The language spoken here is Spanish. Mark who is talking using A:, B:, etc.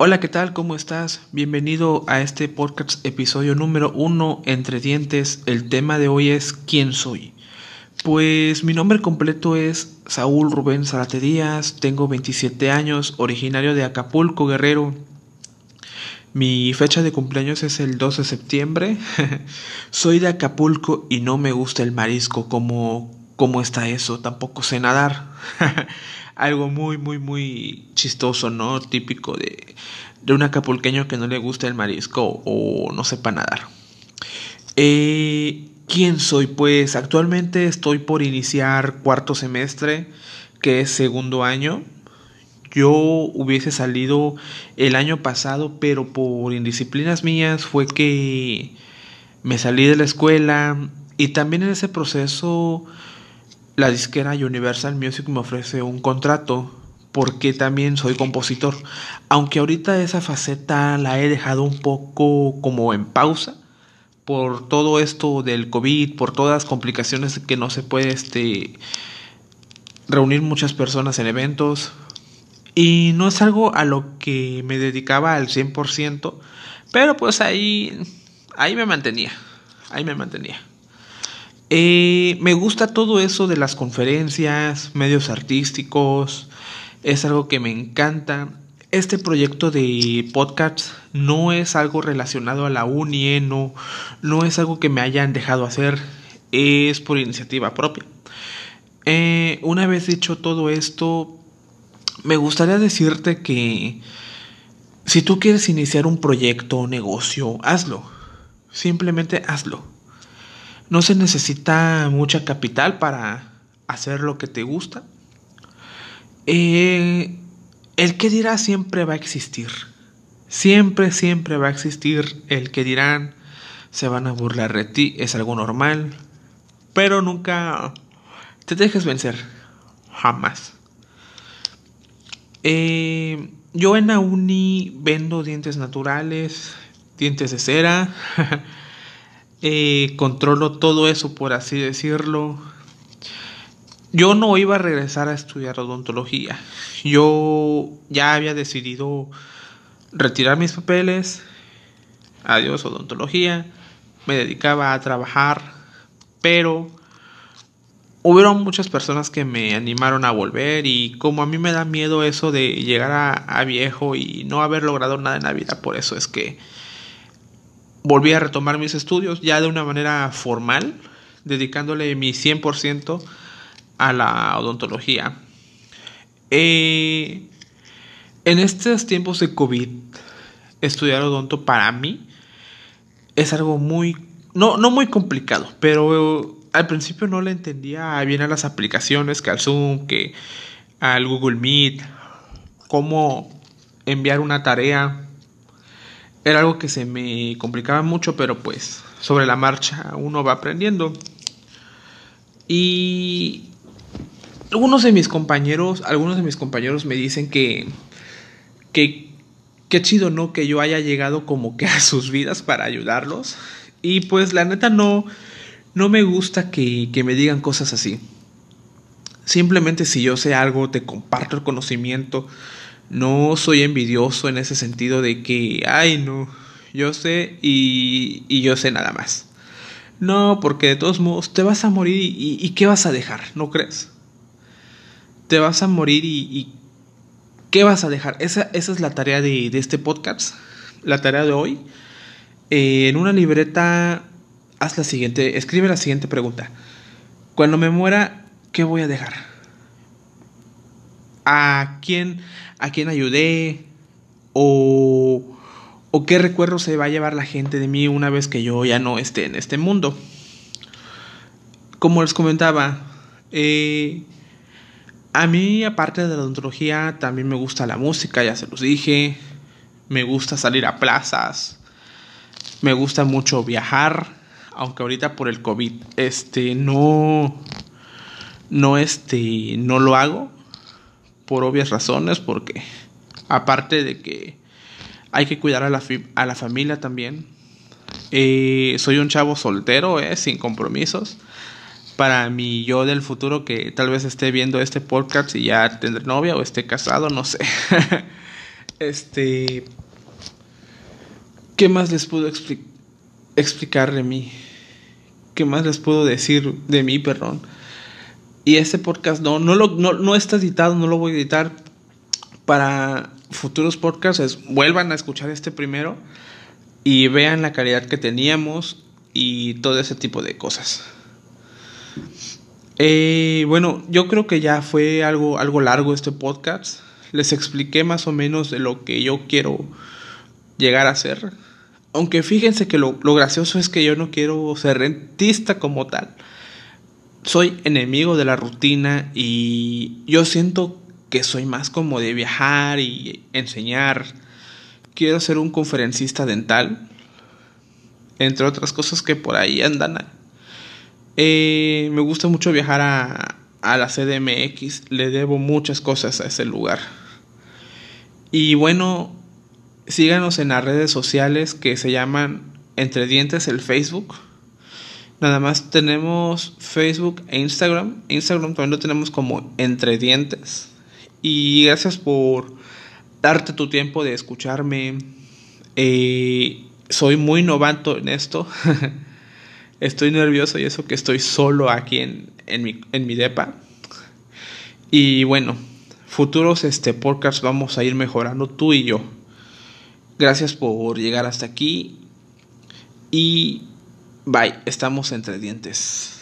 A: Hola, ¿qué tal? ¿Cómo estás? Bienvenido a este podcast episodio número uno entre dientes. El tema de hoy es ¿Quién soy? Pues mi nombre completo es Saúl Rubén Zarate Díaz, tengo 27 años, originario de Acapulco, Guerrero. Mi fecha de cumpleaños es el 2 de septiembre. Soy de Acapulco y no me gusta el marisco. ¿Cómo, cómo está eso? Tampoco sé nadar. algo muy, muy, muy chistoso, ¿no? Típico de, de un acapulqueño que no le gusta el marisco o no sepa nadar. Eh, ¿Quién soy? Pues actualmente estoy por iniciar cuarto semestre, que es segundo año. Yo hubiese salido el año pasado, pero por indisciplinas mías fue que me salí de la escuela y también en ese proceso la disquera Universal Music me ofrece un contrato porque también soy compositor. Aunque ahorita esa faceta la he dejado un poco como en pausa por todo esto del COVID, por todas las complicaciones que no se puede este reunir muchas personas en eventos y no es algo a lo que me dedicaba al 100%, pero pues ahí ahí me mantenía. Ahí me mantenía. Eh, me gusta todo eso de las conferencias, medios artísticos, es algo que me encanta. Este proyecto de podcast no es algo relacionado a la uni, eh, no, no es algo que me hayan dejado hacer, es por iniciativa propia. Eh, una vez dicho todo esto, me gustaría decirte que si tú quieres iniciar un proyecto o negocio, hazlo. Simplemente hazlo no se necesita mucha capital para hacer lo que te gusta. Eh, el que dirá siempre va a existir. Siempre, siempre va a existir el que dirán, se van a burlar de ti, es algo normal. Pero nunca te dejes vencer. Jamás. Eh, yo en la uni vendo dientes naturales, dientes de cera. Eh, controlo todo eso, por así decirlo. Yo no iba a regresar a estudiar odontología. Yo ya había decidido retirar mis papeles. Adiós odontología. Me dedicaba a trabajar. Pero hubieron muchas personas que me animaron a volver y como a mí me da miedo eso de llegar a, a viejo y no haber logrado nada en la vida, por eso es que volví a retomar mis estudios ya de una manera formal, dedicándole mi 100% a la odontología. Eh, en estos tiempos de COVID, estudiar odonto para mí es algo muy, no, no muy complicado, pero al principio no le entendía bien a las aplicaciones, que al Zoom, que al Google Meet, cómo enviar una tarea era algo que se me complicaba mucho, pero pues sobre la marcha uno va aprendiendo. Y algunos de mis compañeros, algunos de mis compañeros me dicen que que qué chido, ¿no? Que yo haya llegado como que a sus vidas para ayudarlos. Y pues la neta no no me gusta que, que me digan cosas así. Simplemente si yo sé algo, te comparto el conocimiento no soy envidioso en ese sentido de que, ay, no, yo sé y, yo sé nada más. No, porque de todos modos te vas a morir y, ¿qué vas a dejar? ¿No crees? Te vas a morir y, ¿qué vas a dejar? Esa, es la tarea de, de, este podcast, la tarea de hoy. Eh, en una libreta, haz la siguiente, escribe la siguiente pregunta. Cuando me muera, ¿qué voy a dejar? ¿A quién? a quién ayudé o, o qué recuerdo se va a llevar la gente de mí una vez que yo ya no esté en este mundo. Como les comentaba, eh, a mí aparte de la odontología también me gusta la música, ya se los dije, me gusta salir a plazas, me gusta mucho viajar, aunque ahorita por el COVID este no no este no lo hago, por obvias razones, porque aparte de que hay que cuidar a la, a la familia también, eh, soy un chavo soltero, eh, sin compromisos. Para mi yo del futuro que tal vez esté viendo este podcast y ya tendré novia o esté casado, no sé. Este. ¿Qué más les puedo explicar de mí? ¿Qué más les puedo decir de mí, perdón? Y este podcast no, no, lo, no, no está editado, no lo voy a editar. Para futuros podcasts, vuelvan a escuchar este primero y vean la calidad que teníamos y todo ese tipo de cosas. Eh, bueno, yo creo que ya fue algo, algo largo este podcast. Les expliqué más o menos de lo que yo quiero llegar a ser. Aunque fíjense que lo, lo gracioso es que yo no quiero ser rentista como tal. Soy enemigo de la rutina y yo siento que soy más como de viajar y enseñar. Quiero ser un conferencista dental. Entre otras cosas que por ahí andan eh, me gusta mucho viajar a, a la CDMX, le debo muchas cosas a ese lugar. Y bueno, síganos en las redes sociales que se llaman Entre Dientes el Facebook. Nada más tenemos Facebook e Instagram. Instagram también lo tenemos como Entre Dientes. Y gracias por darte tu tiempo de escucharme. Eh, soy muy novato en esto. Estoy nervioso y eso que estoy solo aquí en, en, mi, en mi depa. Y bueno, futuros este, podcasts vamos a ir mejorando tú y yo. Gracias por llegar hasta aquí. Y bye, estamos entre dientes.